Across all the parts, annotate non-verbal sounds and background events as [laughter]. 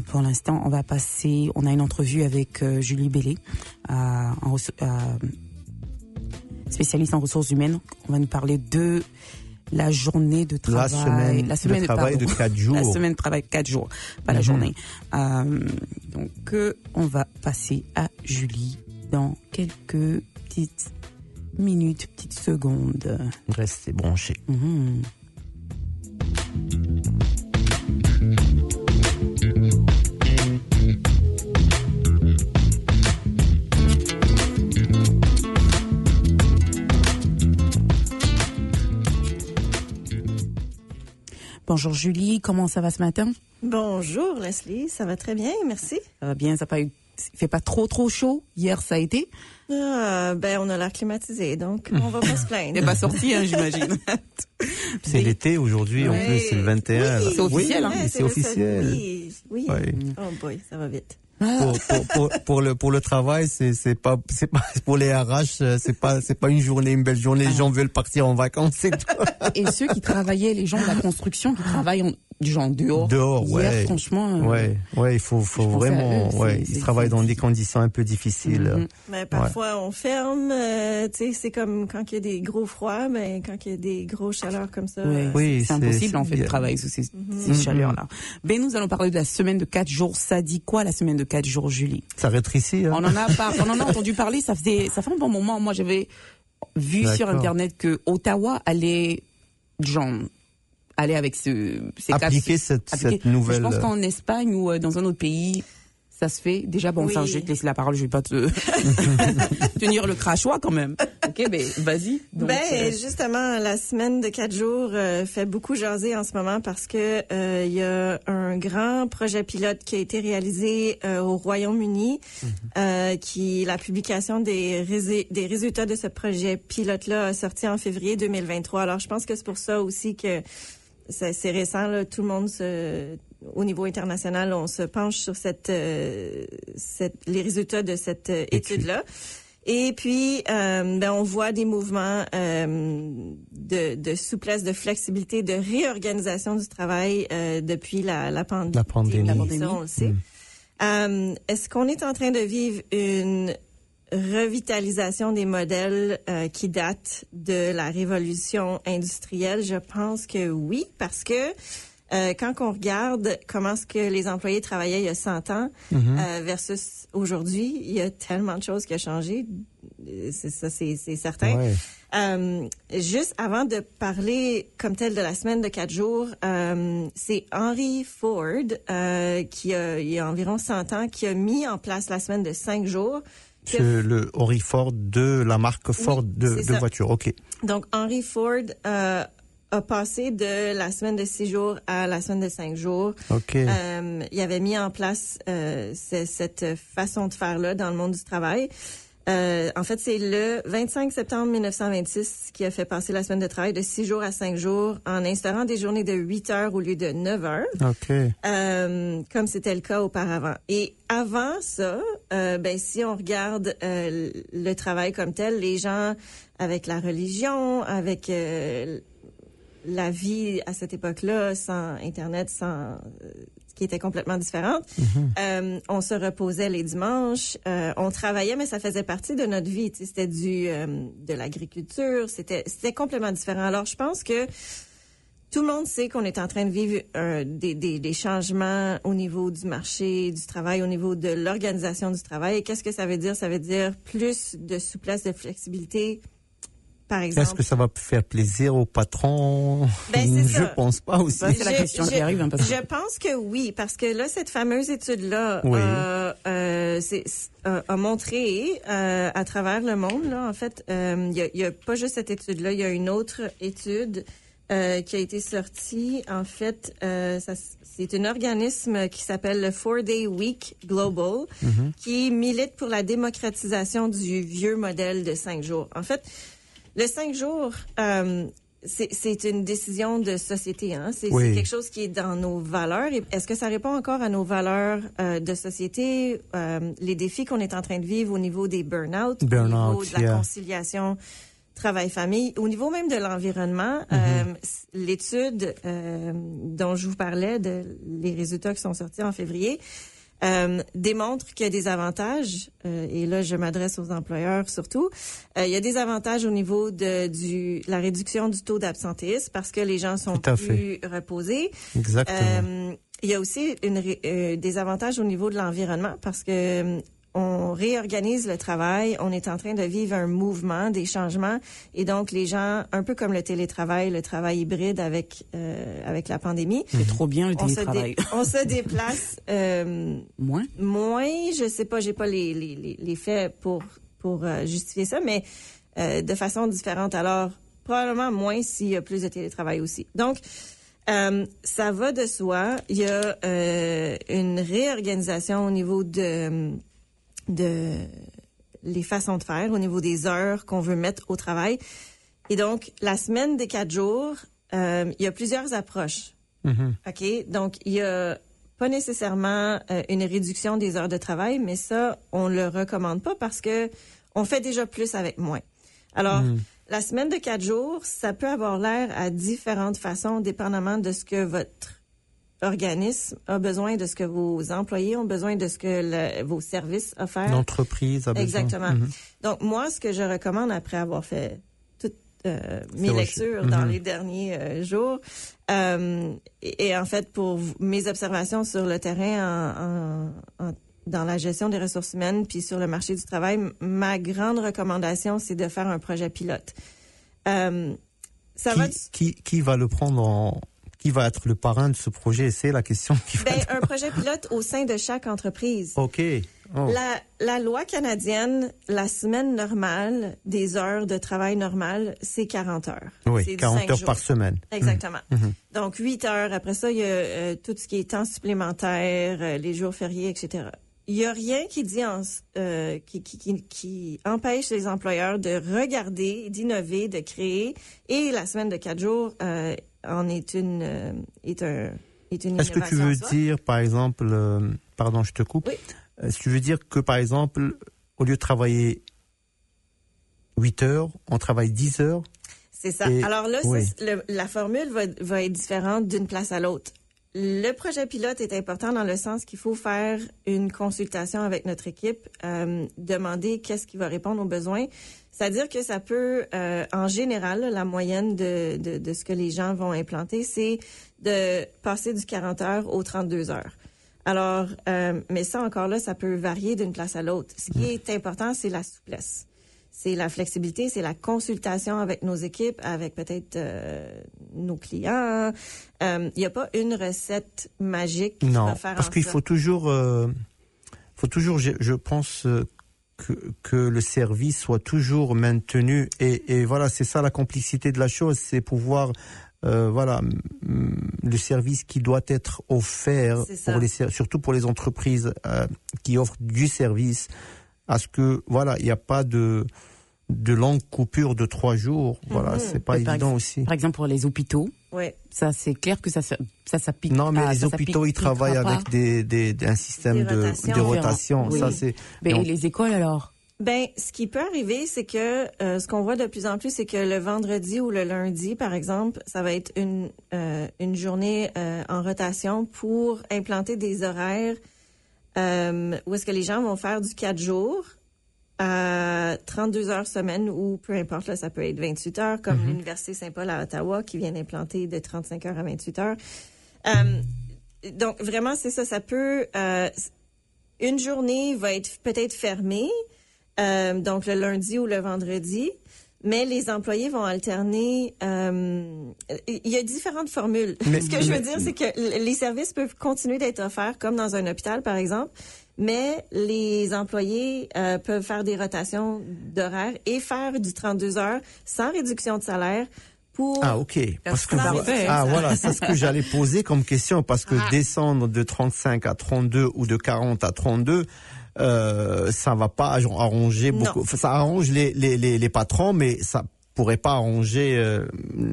Euh, pour l'instant, on va passer. On a une entrevue avec euh, Julie Bellé, euh, en spécialiste en ressources humaines. On va nous parler de la journée de La travail, semaine, de travail pardon. de 4 [laughs] jours. La semaine de travail quatre jours, pas la Mhm. journée. Euh, donc, euh, on va passer à Julie dans quelques petites minutes, petites secondes. Restez branchés. Mhm. Bonjour Julie, comment ça va ce matin? Bonjour Leslie, ça va très bien, merci. Ça va bien, ça pas eu, il fait pas trop trop chaud. Hier ça a été? Ah, ben on a l'air climatisé, donc on va pas se [laughs] plaindre. T'es pas sorti, hein, j'imagine. [laughs] C'est Oui. l'été aujourd'hui, en Ouais. plus, c'est le 21. Oui, C'est officiel, hein. Oui, c'est officiel. Oui, oui. Oh boy, ça va vite. Pour, pour, pour, pour le pour le travail, c'est c'est pas c'est pas pour les RH, euh, c'est pas c'est pas une journée une belle journée. Les gens veulent partir en vacances, c'est tout. [laughs] Et ceux qui travaillaient, les gens de la construction qui travaillent en, du genre dehors. Dehors, Hier, ouais. franchement. euh, Ouais, ouais, il faut faut vraiment eux, ouais, ils travaillent dans des conditions un peu difficiles. Mhm. Mais parfois on ferme, euh, tu sais, c'est comme quand il y a des gros froids, mais quand il y a des gros chaleurs comme ça. Ouais, euh, Oui, c'est c'est- impossible en fait de travailler sous ces, Mhm. ces chaleurs-là. Ben nous allons parler de la semaine de quatre jours. Ça dit quoi la semaine de quatre jours, Julie Ça rétrécit. Hein? On en a on en a entendu parler. Ça faisait, ça fait un bon moment. Moi, j'avais vu sur internet que Ottawa allait, genre, aller avec ce, ces quatre- Appliquer cette appliquer. cette nouvelle. Je pense qu'en Espagne ou euh, dans un autre pays, ça se fait. Déjà, bon, Oui. enfin, je vais te laisser la parole. Je vais pas te [laughs] tenir le crachoir quand même. Ok, ben vas-y. Ben euh, justement, la semaine de quatre jours euh, fait beaucoup jaser en ce moment parce que euh, il y a un grand projet pilote qui a été réalisé euh, au Royaume-Uni, euh, qui la publication des, des résultats de ce projet pilote-là a sorti en février 2023. Alors je pense que c'est pour ça aussi que c'est c'est récent. Là, tout le monde se au niveau international, on se penche sur cette, euh, cette les résultats de cette euh, Étude. étude-là. Et puis, euh, ben, on voit des mouvements euh, de, de souplesse, de flexibilité, de réorganisation du travail euh, depuis la, la, pand- La pandémie. La pandémie. on le sait. Mm. Euh, Est-ce qu'on est en train de vivre une revitalisation des modèles euh, qui datent de la révolution industrielle? Je pense que oui, parce que euh, quand on regarde comment est-ce que les employés travaillaient il y a 100 ans euh, versus aujourd'hui, il y a tellement de choses qui ont changé. C'est ça, c'est certain. Ouais. Euh, juste avant de parler comme tel de la semaine de quatre jours, euh, c'est Henry Ford euh, qui a, il y a environ 100 ans qui a mis en place la semaine de cinq jours. A C'est le Henry Ford de la marque Ford de, de voiture. Ok. Donc, Henry Ford a passé de la semaine de six jours à la semaine de cinq jours. Ok. Euh, il avait mis en place euh, ce- cette façon de faire-là dans le monde du travail. Euh, en fait, c'est le 25 septembre 1926 qui a fait passer la semaine de travail de six jours à cinq jours en instaurant des journées de 8 heures au lieu de 9 heures. ok. Euh, comme c'était le cas auparavant. Et avant ça, euh, ben si on regarde euh, le travail comme tel, les gens avec la religion, avec euh, la vie à cette époque-là, sans Internet, sans euh, qui était complètement différente. Euh, on se reposait les dimanches, euh, on travaillait, mais ça faisait partie de notre vie. C'était du euh, de l'agriculture, c'était c'était complètement différent. Alors je pense que tout le monde sait qu'on est en train de vivre euh, des, des, des changements au niveau du marché du travail, au niveau de l'organisation du travail. Et qu'est-ce que ça veut dire? Ça veut dire plus de souplesse, de flexibilité, par Est-ce que ça va faire plaisir au patron? Ben, [laughs] Je ça. pense pas aussi. Ça, c'est la question qui arrive, hein, parce je pense que oui, parce que là, cette fameuse étude-là Oui. euh, euh, c'est- c'est- a, montré euh, à travers le monde, là, en fait, euh, il y, a, il y a pas juste cette étude-là, il y a une autre étude euh, qui a été sortie. En fait, euh, ça, c'est un organisme qui s'appelle le Four Day Week Global, qui milite pour la démocratisation du vieux modèle de cinq jours. En fait, le cinq jours, euh, c'est une décision de société. Hein? C'est Oui. quelque chose qui est dans nos valeurs. Est-ce que ça répond encore à nos valeurs euh, de société, euh, les défis qu'on est en train de vivre au niveau des burn-out, au niveau de la conciliation travail-famille. Au niveau même de l'environnement, euh, l'étude dont je vous parlais, de les résultats qui sont sortis en février, euh, démontre qu'il y a des avantages, euh, et là je m'adresse aux employeurs surtout, euh, il y a des avantages au niveau de du, la réduction du taux d'absentéisme parce que les gens sont plus reposés. Exactement. Euh, il y a aussi une, euh, des avantages au niveau de l'environnement parce que euh, on réorganise le travail, on est en train de vivre un mouvement, des changements, et donc les gens, un peu comme le télétravail, le travail hybride avec euh, avec la pandémie, C'est trop bien le on se, télétravail. dé- [laughs] on se déplace euh, Moins? moins. Je sais pas, j'ai pas les, les, les, les faits pour pour euh, justifier ça, mais euh, de façon différente. Alors probablement moins s'il y a plus de télétravail aussi. Donc euh, ça va de soi. Il y a euh, une réorganisation au niveau de de les façons de faire, au niveau des heures qu'on veut mettre au travail. Et donc, la semaine des quatre jours, euh, il y a plusieurs approches. Mhm. OK? Donc, il y a pas nécessairement euh, une réduction des heures de travail, mais ça, on le recommande pas parce que on fait déjà plus avec moins. Alors, la semaine de quatre jours, ça peut avoir l'air à différentes façons, dépendamment de ce que votre organisme a besoin, de ce que vos employés ont besoin, de ce que le- vos services offrent. L'entreprise a besoin. Exactement. Mhm. Donc, moi, ce que je recommande après avoir fait toutes euh, mes lectures dans Mhm. les derniers euh, jours, euh, et, et en fait, pour mes observations sur le terrain en, en- en- dans la gestion des ressources humaines puis sur le marché du travail, ma grande recommandation, c'est de faire un projet pilote. Euh, ça va... Qui, qui va le prendre en... Qui va être le parrain de ce projet? C'est la question qui va Ben, être... un projet pilote au sein de chaque entreprise. OK. Oh. La, la loi canadienne, la semaine normale des heures de travail normales, c'est 40 heures. Oui, du 40 cinq heures jours. par semaine. Exactement. Mhm. Donc, 8 heures. Après ça, il y a euh, tout ce qui est temps supplémentaire, euh, les jours fériés, etc. Il n'y a rien qui dit en, euh, qui, qui, qui, qui empêche les employeurs de regarder, d'innover, de créer. Et la semaine de 4 jours euh, en est une, euh, est un, est une Est-ce que tu veux dire, par exemple, euh, pardon, je te coupe, Oui. Est-ce que tu veux dire que, par exemple, au lieu de travailler 8 heures, on travaille 10 heures? C'est ça. Et- Alors là, oui. le- la formule va, va être différente d'une place à l'autre. Le projet pilote est important dans le sens qu'il faut faire une consultation avec notre équipe, euh, demander qu'est-ce qui va répondre aux besoins. C'est-à-dire que ça peut, euh, en général, la moyenne de, de, de ce que les gens vont implanter, c'est de passer du 40 heures aux 32 heures. Alors, euh, mais ça encore là, ça peut varier d'une place à l'autre. Ce qui est important, c'est la souplesse c'est la flexibilité, c'est la consultation avec nos équipes, avec peut-être euh, nos clients. Euh, Il n'y a pas une recette magique qui Non, va faire parce qu'il faut toujours, euh, faut toujours, je, je pense euh, que, que le service soit toujours maintenu et, et voilà, c'est ça la complexité de la chose, c'est pouvoir, euh, voilà, le service qui doit être offert pour les, surtout pour les entreprises euh, qui offrent du service, à ce que voilà, il n'y a pas de de longues coupures de trois jours. Voilà, Mhm. c'est pas évident aussi. Par exemple, pour les hôpitaux, Ouais. ça c'est clair que ça ça, ça s'applique. Non, mais ah, les ça hôpitaux, ils travaillent avec des, des, des- un système Des de, rotations. de rotation. Oui. Ça, c'est. Mais les écoles alors? Ben, ce qui peut arriver, c'est que euh, ce qu'on voit de plus en plus, c'est que le vendredi ou le lundi, par exemple, ça va être une euh, une journée euh, en rotation pour implanter des horaires euh, où est-ce que les gens vont faire du 4 jours à 32 heures semaine ou peu importe, là, ça peut être 28 heures, comme l'Université Saint-Paul à Ottawa qui vient d'implanter de 35 heures à 28 heures. Euh, donc, vraiment, c'est ça, ça peut... euh, une journée va être peut-être fermée, euh, donc le lundi ou le vendredi, mais les employés vont alterner. euh, Il y a différentes formules. Mais- [laughs] Ce que je veux dire, c'est que les services peuvent continuer d'être offerts comme dans un hôpital, par exemple, mais les employés euh, peuvent faire des rotations d'horaire et faire du 32 heures sans réduction de salaire pour Ah, ok. Parce que, ah, voilà, c'est ce que j'allais poser comme question, parce que Ah. descendre de 35 à 32 ou de 40 à 32, euh, ça va pas arranger beaucoup. Ça arrange les, les, les, les patrons, mais ça pourrait pas arranger, euh,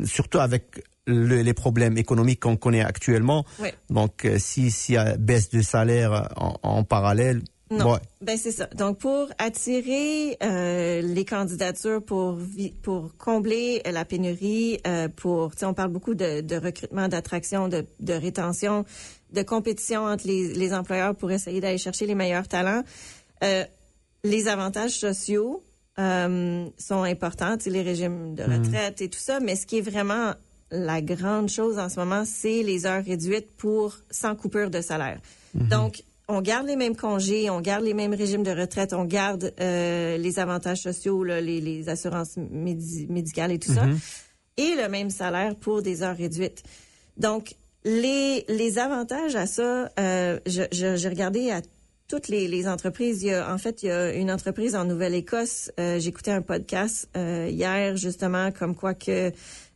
surtout avec le- les problèmes économiques qu'on connaît actuellement. Ouais. Donc, euh, si s'il y a baisse de salaire en, en parallèle, Non. Ouais. Ben c'est ça. Donc pour attirer euh, les candidatures pour pour combler la pénurie, euh, pour on parle beaucoup de, de recrutement, d'attraction, de, de rétention, de compétition entre les, les employeurs pour essayer d'aller chercher les meilleurs talents. Euh, les avantages sociaux euh, sont importants, les régimes de retraite et tout ça, mais ce qui est vraiment la grande chose en ce moment, c'est les heures réduites pour sans coupure de salaire. Donc, on garde les mêmes congés, on garde les mêmes régimes de retraite, on garde euh, les avantages sociaux, là, les, les assurances médi- médicales et tout ça, et le même salaire pour des heures réduites. Donc, les, les avantages à ça, euh, je- je- j'ai regardé à toutes les, les entreprises. Il y a, en fait, il y a une entreprise en Nouvelle-Écosse. euh, J'écoutais un podcast euh, hier, justement, comme quoi que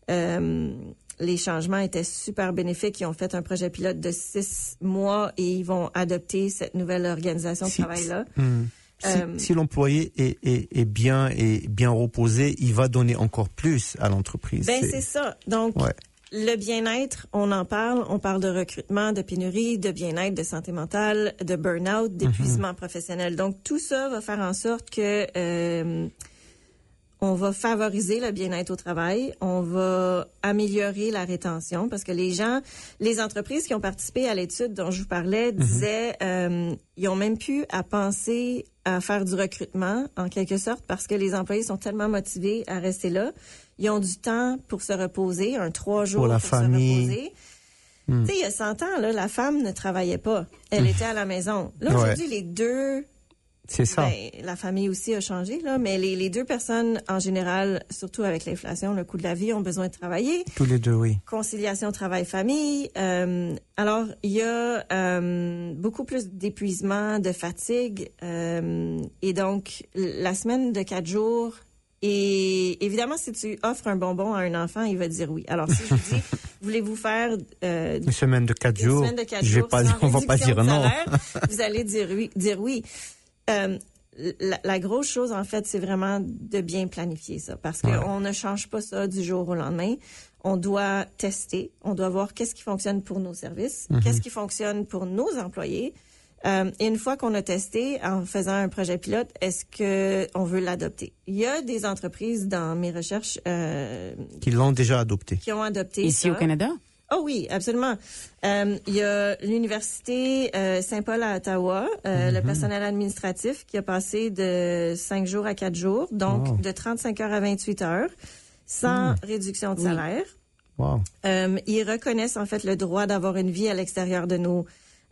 euh, les changements étaient super bénéfiques. Ils ont fait un projet pilote de six mois et ils vont adopter cette nouvelle organisation de Si- travail-là. Hmm. Si, Euh, si l'employé est, est, est bien et bien reposé, il va donner encore plus à l'entreprise. Ben, C'est- ça. Donc, Ouais. le bien-être, on en parle. On parle de recrutement, de pénurie, de bien-être, de santé mentale, de burn-out, d'épuisement professionnel. Donc, tout ça va faire en sorte que euh, on va favoriser le bien-être au travail. On va améliorer la rétention parce que les gens, les entreprises qui ont participé à l'étude dont je vous parlais disaient, euh, ils ont même pu à penser à faire du recrutement en quelque sorte parce que les employés sont tellement motivés à rester là. Ils ont du temps pour se reposer, un trois jours la pour famille. se reposer. Tu sais, il y a 100 ans, là, la femme ne travaillait pas. Elle était à la maison. Là, Ouais. aujourd'hui, les deux C'est ça. ben, la famille aussi a changé, là, mais les, les deux personnes, en général, surtout avec l'inflation, le coût de la vie, ont besoin de travailler. Tous les deux, oui. Conciliation travail-famille. euh, alors, il y a euh, beaucoup plus d'épuisement, de fatigue. euh, et donc, la semaine de quatre jours, et évidemment, si tu offres un bonbon à un enfant, il va dire oui. Alors, si je vous dis, [laughs] voulez-vous faire euh, Une semaine de quatre jours, de quatre jours pas, on va pas dire non. salaire, vous allez dire oui. Dire oui. Euh, la, la grosse chose, en fait, c'est vraiment de bien planifier ça parce qu'on ne change pas ça du jour au lendemain. On doit tester, on doit voir qu'est-ce qui fonctionne pour nos services, Mhm. qu'est-ce qui fonctionne pour nos employés. Euh, et une fois qu'on a testé en faisant un projet pilote, est-ce que on veut l'adopter? Il y a des entreprises dans mes recherches euh, Qui l'ont déjà adopté. qui ont adopté Ici ça. au Canada? Oh oui, absolument. Euh, il y a l'université euh, Saint-Paul à Ottawa, euh, le personnel administratif qui a passé de 5 jours à 4 jours, donc Wow. de 35 heures à 28 heures, sans réduction de salaire. Wow. Ils reconnaissent en fait le droit d'avoir une vie à l'extérieur de nos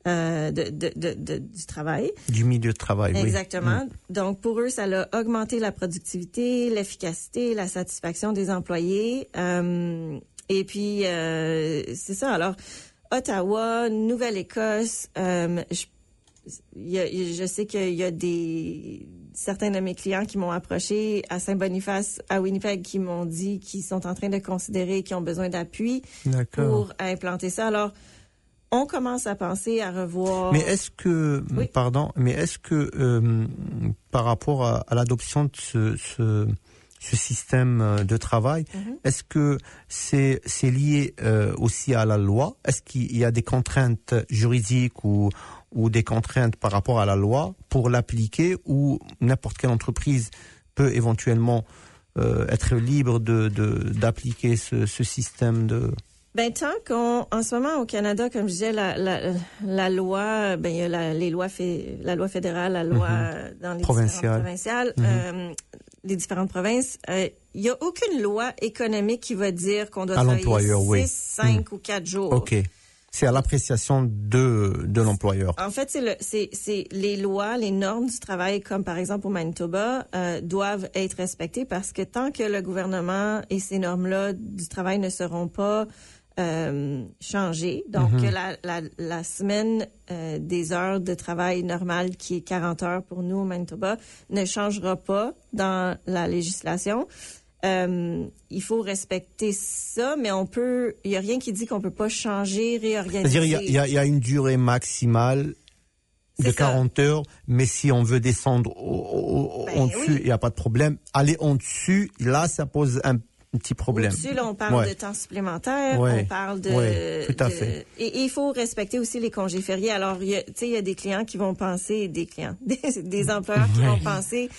de, de, de, de- du travail. Du milieu de travail, oui. Exactement. Donc, pour eux, ça a augmenté la productivité, l'efficacité, la satisfaction des employés. Et puis, euh, c'est ça. Alors, Ottawa, Nouvelle-Écosse, euh, je, sais qu'il y a des certains de mes clients qui m'ont approché à Saint-Boniface, à Winnipeg, qui m'ont dit qu'ils sont en train de considérer qu'ils ont besoin d'appui pour implanter ça. Alors, on commence à penser à revoir. Mais est-ce que, Oui. pardon, mais est-ce que euh, par rapport à, à l'adoption de ce, ce, ce système euh, de travail, Mhm. est-ce que c'est c'est lié euh, aussi à la loi? Est-ce qu'il y a des contraintes juridiques ou ou des contraintes par rapport à la loi pour l'appliquer ou n'importe quelle entreprise peut éventuellement euh, être libre de de- d'appliquer ce, ce système de Ben tant qu'on, en ce moment au Canada, comme je disais, la, la, la loi, ben il y a la, les lois, fé- la loi fédérale, la loi euh, dans les Provinciale. différentes provinciales, euh, les différentes provinces. euh, Il y a aucune loi économique qui va dire qu'on doit À travailler l'employeur, 6, oui. 5 ou 4 jours. Ok, c'est à l'appréciation de de l'employeur. En fait, c'est le, c'est, c'est les lois, les normes du travail, comme par exemple au Manitoba, euh, doivent être respectées parce que tant que le gouvernement et ces normes-là du travail ne seront pas euh, changées, donc que la, la, la semaine euh, des heures de travail normale, qui est 40 heures pour nous au Manitoba, ne changera pas dans la législation. Euh, il faut respecter ça, mais on peut. Il y a rien qui dit qu'on peut pas changer, réorganiser. C'est-à-dire, il y a- y, y une durée maximale de C'est ça. 40 heures, mais si on veut descendre au- au- Ben en dessus, oui. il n'y a pas de problème. Aller en dessus, là, ça pose un, un petit problème. Là, on parle Ouais. de temps supplémentaire, Ouais. on parle de... Ouais, tout à de- fait. Et, il faut respecter aussi les congés fériés. Alors, tu sais, il y a des clients qui vont penser, des clients, [laughs] des, des employeurs qui vont penser,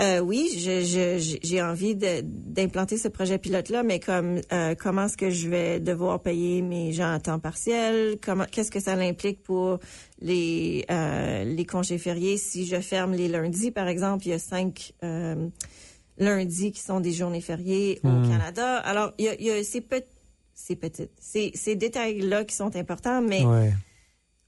euh, oui, je, je- j'ai- j'ai envie d'implanter ce projet pilote-là, mais comme euh, comment est-ce que je vais devoir payer mes gens à temps partiel? Comment, qu'est-ce que ça implique pour les euh, les congés fériés si je ferme les lundis, par exemple? Il y a cinq lundis qui sont des journées fériées au Canada. Alors, il y a, il y a ces, pe- ces petites, ces, ces détails-là qui sont importants, mais Ouais.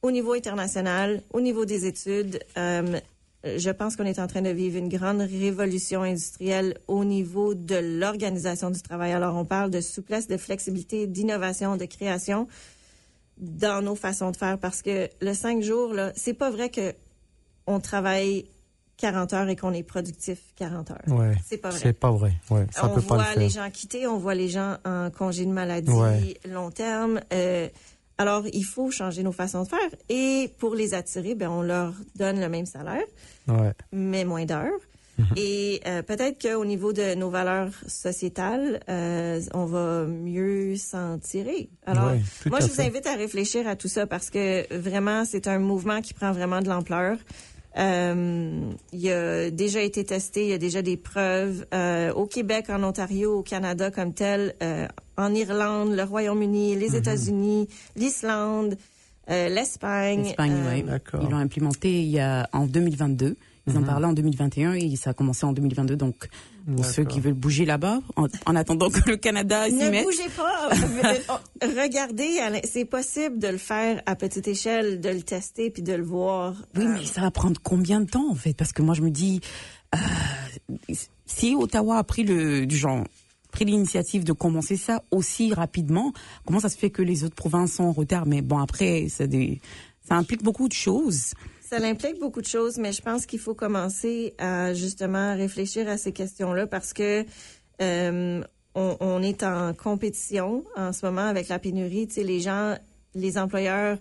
au niveau international, au niveau des études, euh, je pense qu'on est en train de vivre une grande révolution industrielle au niveau de l'organisation du travail. Alors, on parle de souplesse, de flexibilité, d'innovation, de création dans nos façons de faire parce que le cinq jours, là, c'est pas vrai que on travaille 40 heures et qu'on est productif 40 heures. Ouais. C'est pas vrai. C'est pas vrai. Ouais. Ça on peut pas voit le faire. les gens quitter, on voit les gens en congé de maladie Ouais. long terme. Euh, alors, il faut changer nos façons de faire. Et pour les attirer, ben, on leur donne le même salaire, Ouais. mais moins d'heures. Mhm. Et euh, peut-être qu'au niveau de nos valeurs sociétales, euh, on va mieux s'en tirer. Alors, moi, je vous invite à réfléchir à tout ça parce que vraiment, c'est un mouvement qui prend vraiment de l'ampleur. Euh, il a déjà été testé, il y a déjà des preuves euh, au Québec, en Ontario, au Canada comme tel, euh, en Irlande, le Royaume-Uni, Mhm. les États-Unis, l'Islande, euh, l'Espagne. L'Espagne, euh, ouais. d'accord. Ils l'ont implémenté il y a, en 2022. Ils en parlaient en 2021 et ça a commencé en 2022. Donc, pour ceux qui veulent bouger là-bas, en, en attendant que le Canada s'y Ne mette. bougez pas. [laughs] Regardez, c'est possible de le faire à petite échelle, de le tester puis de le voir. Oui, Euh, mais ça va prendre combien de temps en fait? Parce que moi je me dis, euh, si Ottawa a pris le du genre pris l'initiative de commencer ça aussi rapidement, comment ça se fait que les autres provinces sont en retard? Mais bon après, ça, des, ça implique beaucoup de choses. Ça implique beaucoup de choses, mais je pense qu'il faut commencer à justement réfléchir à ces questions-là parce que euh, on, on est en compétition en ce moment avec la pénurie. Tu sais, les gens, les employeurs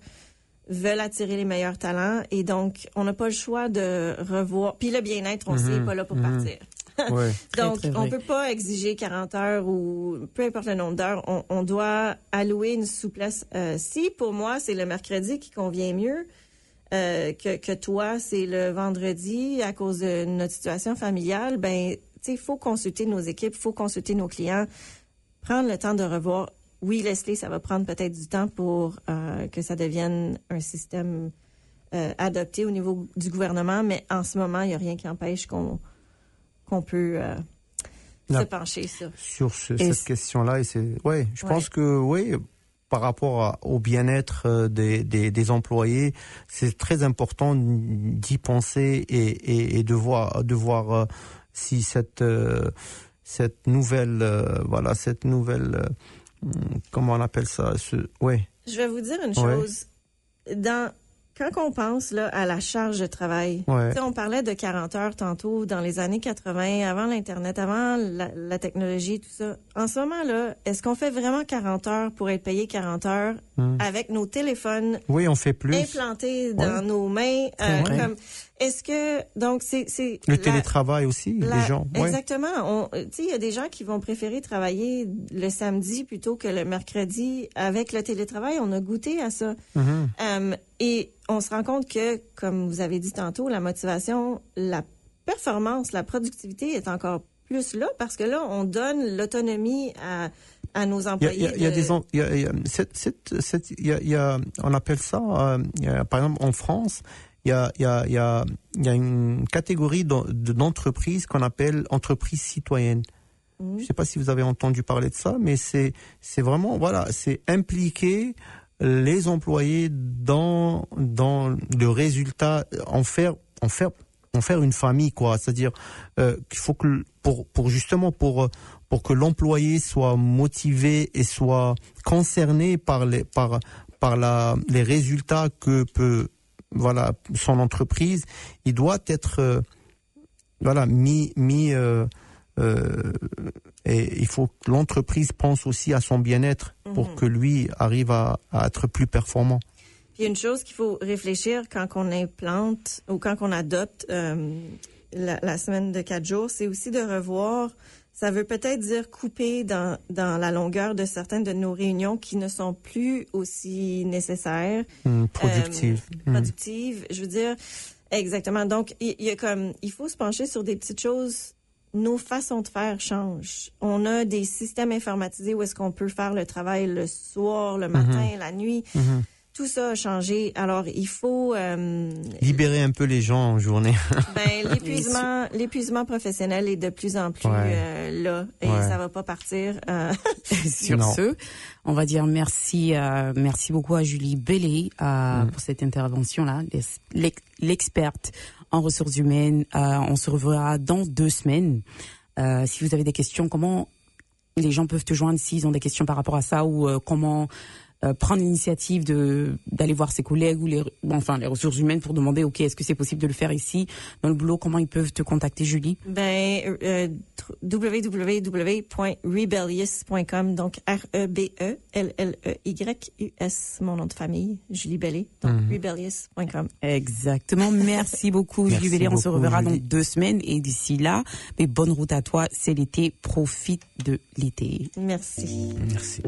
veulent attirer les meilleurs talents et donc on n'a pas le choix de revoir. Puis le bien-être, on sait, est pas là pour partir. [laughs] Ouais. Très, [laughs] Donc, très on peut pas exiger 40 heures ou peu importe le nombre d'heures. On, on doit allouer une souplesse. Euh, si, pour moi, c'est le mercredi qui convient mieux euh, que, que toi, c'est le vendredi à cause de notre situation familiale, ben, tu sais, il faut consulter nos équipes, il faut consulter nos clients, prendre le temps de revoir. Oui, Leslie, ça va prendre peut-être du temps pour euh, que ça devienne un système euh, adopté au niveau du gouvernement, mais en ce moment, il n'y a rien qui empêche qu'on qu'on peut euh, se pencher sur. sur ce- Et cette question-là. Et c'est, ouais, je Ouais. pense que oui, par rapport à- au bien-être euh, des, des, des employés, c'est très important d'y penser et, et, et de voir, de voir euh, si cette euh, cette nouvelle, voilà, cette nouvelle, hum, comment on appelle ça, ce, ouais, Je vais vous dire une Ouais. chose. Dans quand on pense là, à la charge de travail, Ouais. tu sais, on parlait de 40 heures tantôt dans les années 80, avant l'Internet, avant la, la technologie, tout ça. En ce moment-là, est-ce qu'on fait vraiment 40 heures pour être payé 40 heures Hmm. avec nos téléphones oui, on fait plus. implantés dans Ouais. nos mains? Vrai. comme, est-ce que, donc, c'est... c'est Le la- télétravail aussi, la- les gens. Exactement. On- Tu sais, il y a des gens qui vont préférer travailler le samedi plutôt que le mercredi. Avec le télétravail, on a goûté à ça. Mhm. Euh, et on se rend compte que, comme vous avez dit tantôt, la motivation, la performance, la productivité est encore plus là parce que là, on donne l'autonomie à, à nos employés. il y a- des, on appelle ça, euh, a- par exemple en France, il y a, il y a, il y a, il y a une catégorie d'en- de- d'entreprises qu'on appelle entreprises citoyennes. Mhm. Je ne sais pas si vous avez entendu parler de ça, mais c'est c'est vraiment voilà, c'est impliquer les employés dans dans le résultat, en faire en faire en faire une famille quoi. C'est-à-dire euh, qu'il faut que pour pour justement pour pour que l'employé soit motivé et soit concerné par les par par la les résultats que peut voilà son entreprise, il doit être euh, voilà mis mis euh, euh, et il faut que l'entreprise pense aussi à son bien-être pour Mhm. que lui arrive à, à être plus performant. Puis une chose qu'il faut réfléchir quand on implante ou quand on adopte la, la semaine de quatre jours, c'est aussi de revoir Ça veut peut-être dire couper dans, dans la longueur de certaines de nos réunions qui ne sont plus aussi nécessaires. Hum, productive. Euh, productives. Je veux dire, exactement. Donc, il y, a comme, il faut se pencher sur des petites choses. Nos façons de faire changent. On a des systèmes informatisés où est-ce qu'on peut faire le travail le soir, le matin, la nuit. Tout ça a changé. Alors, il faut euh, Libérer un peu les gens en journée. [laughs] ben, l'épuisement, l'épuisement professionnel est de plus en plus Ouais. euh, là et Ouais. ça va pas partir. euh, [laughs] Sur Non. ce, on va dire merci, euh, merci beaucoup à Julie Bellé euh, Mm. pour cette intervention-là, l'ex- l'experte en ressources humaines. Euh, on se reverra dans deux semaines. Euh, si vous avez des questions, comment les gens peuvent te joindre s'ils ont des questions par rapport à ça ou euh, comment euh, prendre l'initiative de d'aller voir ses collègues ou les enfin les ressources humaines pour demander ok est-ce que c'est possible de le faire ici dans le boulot comment ils peuvent te contacter Julie? Ben, euh, tr- www.rebellious.com, donc E R-E-B-E-L-L-E-Y-U-S, mon nom de famille, Julie Bellé, donc rebellious.com. Exactement. Merci [laughs] beaucoup, Julie Bellé. On se reverra dans Julie. deux semaines. Et d'ici là, mais bonne route à toi. C'est l'été. Profite de l'été. Merci. Merci.